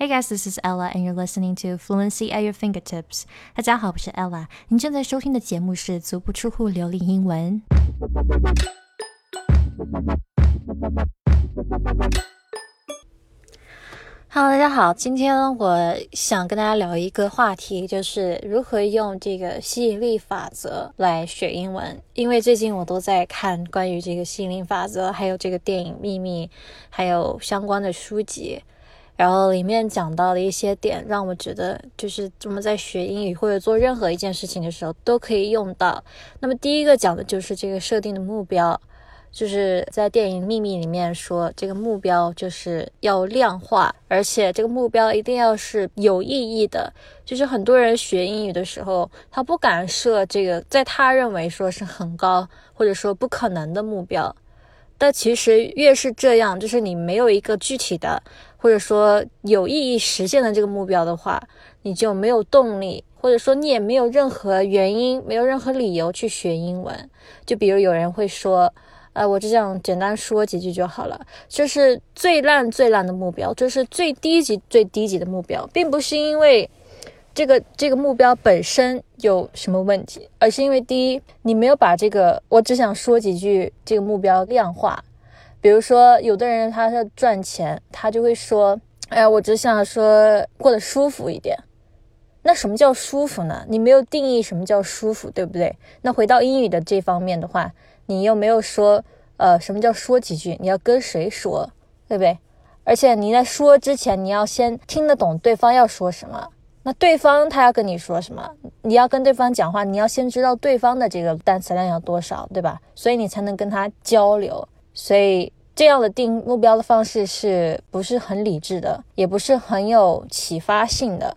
Hey guys, this is Ella, and you're listening to Fluency at Your Fingertips. 大家好，我是 Ella。您正在收听的节目是《足不出户流利英文》。Hello，大家好，今天我想跟大家聊一个话题，就是如何用这个吸引力法则来学英文。因为最近我都在看关于这个吸引力法则，还有这个电影《秘密》，还有相关的书籍。然后里面讲到的一些点，让我觉得就是我们在学英语或者做任何一件事情的时候都可以用到。那么第一个讲的就是这个设定的目标，就是在电影《秘密》里面说，这个目标就是要量化，而且这个目标一定要是有意义的。就是很多人学英语的时候，他不敢设这个在他认为说是很高或者说不可能的目标。但其实越是这样，就是你没有一个具体的，或者说有意义实现的这个目标的话，你就没有动力，或者说你也没有任何原因，没有任何理由去学英文。就比如有人会说，呃，我只想简单说几句就好了，这是最烂最烂的目标，这是最低级最低级的目标，并不是因为。这个这个目标本身有什么问题？而是因为第一，你没有把这个我只想说几句这个目标量化。比如说，有的人他要赚钱，他就会说：“哎呀，我只想说过得舒服一点。”那什么叫舒服呢？你没有定义什么叫舒服，对不对？那回到英语的这方面的话，你又没有说，呃，什么叫说几句？你要跟谁说，对不对？而且你在说之前，你要先听得懂对方要说什么。那对方他要跟你说什么？你要跟对方讲话，你要先知道对方的这个单词量有多少，对吧？所以你才能跟他交流。所以这样的定目标的方式是不是很理智的，也不是很有启发性的。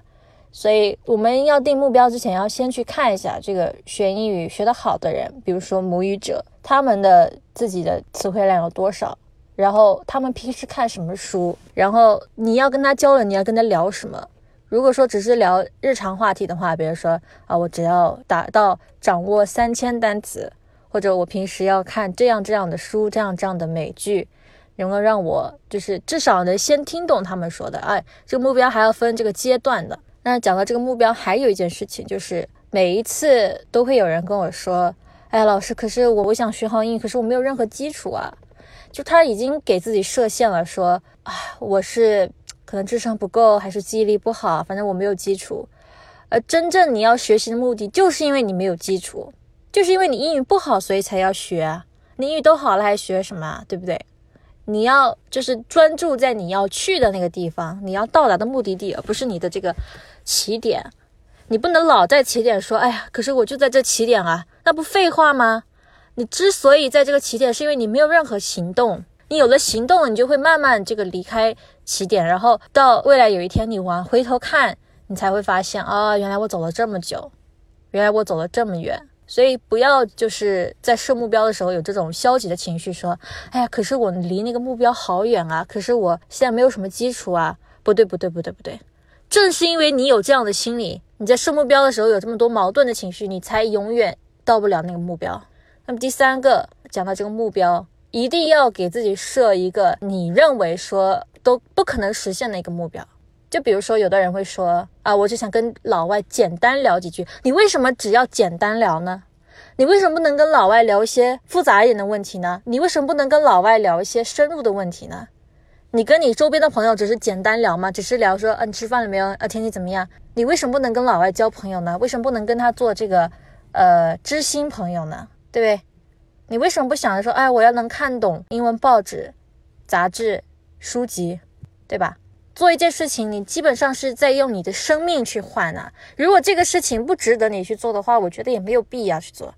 所以我们要定目标之前，要先去看一下这个学英语学得好的人，比如说母语者，他们的自己的词汇量有多少，然后他们平时看什么书，然后你要跟他交流，你要跟他聊什么。如果说只是聊日常话题的话，比如说啊，我只要达到掌握三千单词，或者我平时要看这样这样的书，这样这样的美剧，能够让我就是至少能先听懂他们说的。哎，这个目标还要分这个阶段的。那讲到这个目标，还有一件事情就是，每一次都会有人跟我说，哎，老师，可是我我想学好英语，可是我没有任何基础啊。就他已经给自己设限了，说啊，我是。可能智商不够，还是记忆力不好，反正我没有基础。而真正你要学习的目的，就是因为你没有基础，就是因为你英语不好，所以才要学。你英语都好了，还学什么？对不对？你要就是专注在你要去的那个地方，你要到达的目的地，而不是你的这个起点。你不能老在起点说，哎呀，可是我就在这起点啊，那不废话吗？你之所以在这个起点，是因为你没有任何行动。你有了行动，你就会慢慢这个离开起点，然后到未来有一天你往回头看，你才会发现啊，原来我走了这么久，原来我走了这么远。所以不要就是在设目标的时候有这种消极的情绪，说，哎呀，可是我离那个目标好远啊，可是我现在没有什么基础啊。不对，不对，不对，不对，正是因为你有这样的心理，你在设目标的时候有这么多矛盾的情绪，你才永远到不了那个目标。那么第三个讲到这个目标。一定要给自己设一个你认为说都不可能实现的一个目标。就比如说，有的人会说啊，我就想跟老外简单聊几句。你为什么只要简单聊呢？你为什么不能跟老外聊一些复杂一点的问题呢？你为什么不能跟老外聊一些深入的问题呢？你跟你周边的朋友只是简单聊吗？只是聊说，嗯，你吃饭了没有？啊，天气怎么样？你为什么不能跟老外交朋友呢？为什么不能跟他做这个呃知心朋友呢？对不对？你为什么不想着说，哎，我要能看懂英文报纸、杂志、书籍，对吧？做一件事情，你基本上是在用你的生命去换啊。如果这个事情不值得你去做的话，我觉得也没有必要去做。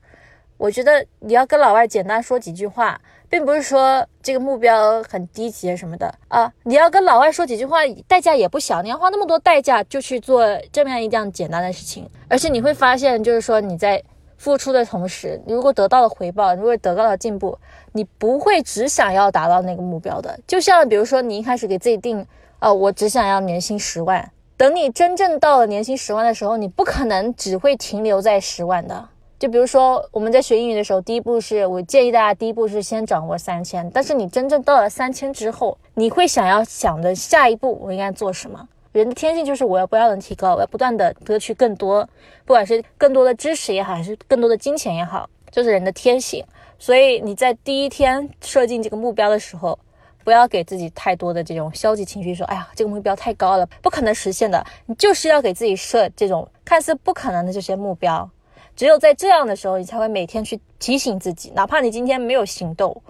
我觉得你要跟老外简单说几句话，并不是说这个目标很低级什么的啊。你要跟老外说几句话，代价也不小，你要花那么多代价就去做这么样一件简单的事情，而且你会发现，就是说你在。付出的同时，你如果得到了回报，如果得到了进步，你不会只想要达到那个目标的。就像比如说，你一开始给自己定，哦，我只想要年薪十万。等你真正到了年薪十万的时候，你不可能只会停留在十万的。就比如说，我们在学英语的时候，第一步是我建议大家，第一步是先掌握三千。但是你真正到了三千之后，你会想要想的下一步我应该做什么？人的天性就是我要不断的提高，我要不断的得取更多，不管是更多的知识也好，还是更多的金钱也好，就是人的天性。所以你在第一天设定这个目标的时候，不要给自己太多的这种消极情绪，说哎呀这个目标太高了，不可能实现的。你就是要给自己设这种看似不可能的这些目标。只有在这样的时候，你才会每天去提醒自己，哪怕你今天没有行动，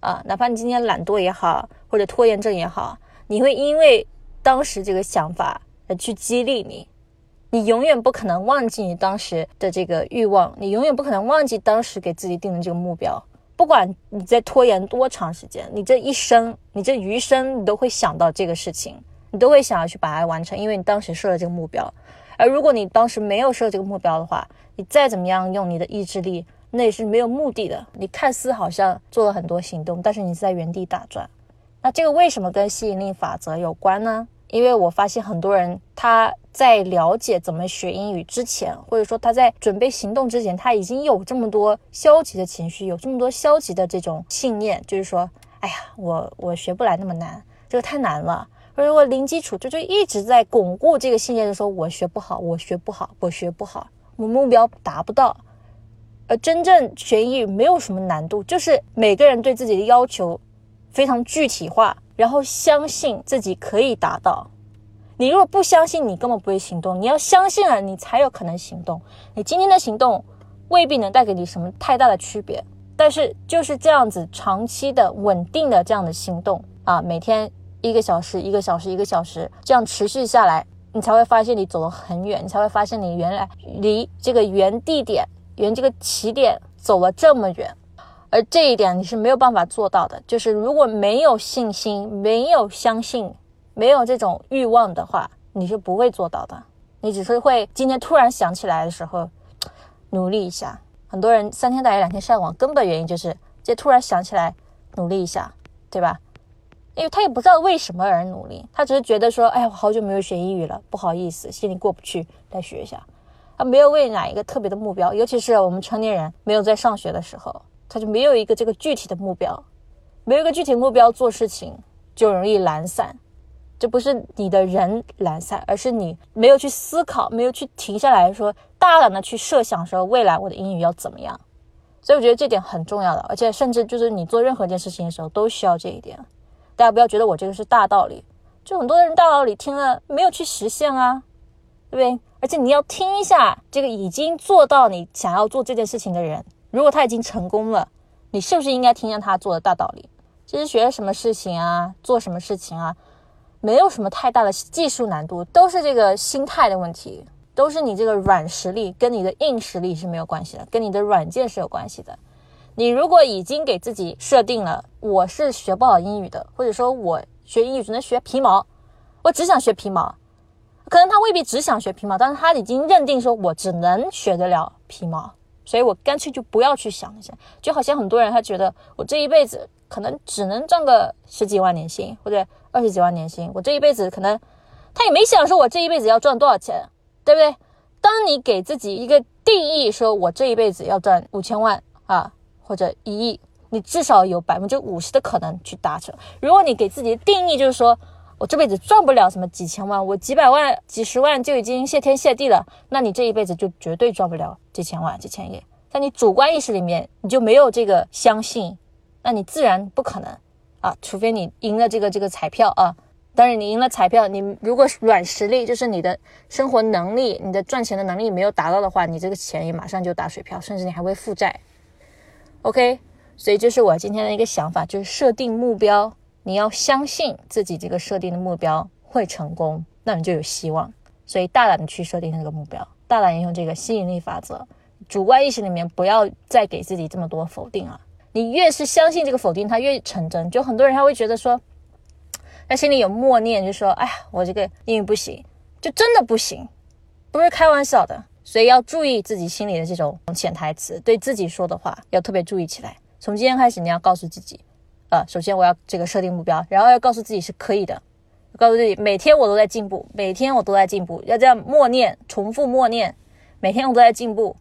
啊，哪怕你今天懒惰也好，或者拖延症也好，你会因为当时这个想法而去激励你。你永远不可能忘记你当时的这个欲望，你永远不可能忘记当时给自己定的这个目标。不管你在拖延多长时间，你这一生，你这余生，你都会想到这个事情，你都会想要去把它完成，因为你当时设了这个目标。而如果你当时没有设这个目标的话，你再怎么样用你的意志力，那也是没有目的的。你看似好像做了很多行动，但是你是在原地打转。那这个为什么跟吸引力法则有关呢？因为我发现很多人他在了解怎么学英语之前，或者说他在准备行动之前，他已经有这么多消极的情绪，有这么多消极的这种信念，就是说，哎呀，我我学不来那么难，这个太难了。或者我零基础，就就一直在巩固这个信念，就说我学不好，我学不好，我学不好，我目标达不到。而真正学英语没有什么难度，就是每个人对自己的要求非常具体化，然后相信自己可以达到。你如果不相信，你根本不会行动。你要相信了，你才有可能行动。你今天的行动未必能带给你什么太大的区别，但是就是这样子长期的、稳定的这样的行动啊，每天。一个小时，一个小时，一个小时，这样持续下来，你才会发现你走了很远，你才会发现你原来离这个原地点、原这个起点走了这么远。而这一点你是没有办法做到的，就是如果没有信心、没有相信、没有这种欲望的话，你是不会做到的。你只是会今天突然想起来的时候努力一下。很多人三天打鱼两天晒网，根本原因就是这突然想起来努力一下，对吧？因为他也不知道为什么而努力，他只是觉得说，哎，我好久没有学英语了，不好意思，心里过不去，来学一下。他没有为哪一个特别的目标，尤其是我们成年人没有在上学的时候，他就没有一个这个具体的目标，没有一个具体目标做事情就容易懒散。这不是你的人懒散，而是你没有去思考，没有去停下来说，大胆的去设想说未来我的英语要怎么样。所以我觉得这点很重要的，而且甚至就是你做任何一件事情的时候都需要这一点。大家不要觉得我这个是大道理，就很多人大道理听了没有去实现啊，对不对？而且你要听一下这个已经做到你想要做这件事情的人，如果他已经成功了，你是不是应该听见他做的大道理？其实学什么事情啊，做什么事情啊，没有什么太大的技术难度，都是这个心态的问题，都是你这个软实力跟你的硬实力是没有关系的，跟你的软件是有关系的。你如果已经给自己设定了，我是学不好英语的，或者说我学英语只能学皮毛，我只想学皮毛，可能他未必只想学皮毛，但是他已经认定说我只能学得了皮毛，所以我干脆就不要去想那些，就好像很多人他觉得我这一辈子可能只能赚个十几万年薪或者二十几万年薪，我这一辈子可能他也没想说我这一辈子要赚多少钱，对不对？当你给自己一个定义，说我这一辈子要赚五千万啊。或者一亿，你至少有百分之五十的可能去达成。如果你给自己的定义就是说我这辈子赚不了什么几千万，我几百万、几十万就已经谢天谢地了，那你这一辈子就绝对赚不了几千万、几千亿。在你主观意识里面，你就没有这个相信，那你自然不可能啊，除非你赢了这个这个彩票啊。当然，你赢了彩票，你如果软实力就是你的生活能力、你的赚钱的能力没有达到的话，你这个钱也马上就打水漂，甚至你还会负债。OK，所以这是我今天的一个想法，就是设定目标，你要相信自己这个设定的目标会成功，那你就有希望。所以大胆的去设定那个目标，大胆用这个吸引力法则，主观意识里面不要再给自己这么多否定了。你越是相信这个否定，它越成真。就很多人他会觉得说，他心里有默念，就说：“哎呀，我这个英语不行，就真的不行，不是开玩笑的。”所以要注意自己心里的这种潜台词，对自己说的话要特别注意起来。从今天开始，你要告诉自己，呃，首先我要这个设定目标，然后要告诉自己是可以的，告诉自己每天我都在进步，每天我都在进步，要这样默念，重复默念，每天我都在进步，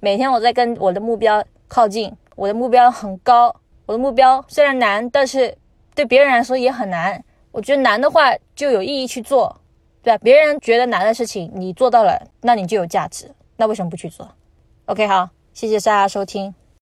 每天我在跟我的目标靠近，我的目标很高，我的目标虽然难，但是对别人来说也很难。我觉得难的话就有意义去做，对吧？别人觉得难的事情，你做到了，那你就有价值。那为什么不去做？OK，好，谢谢大家收听。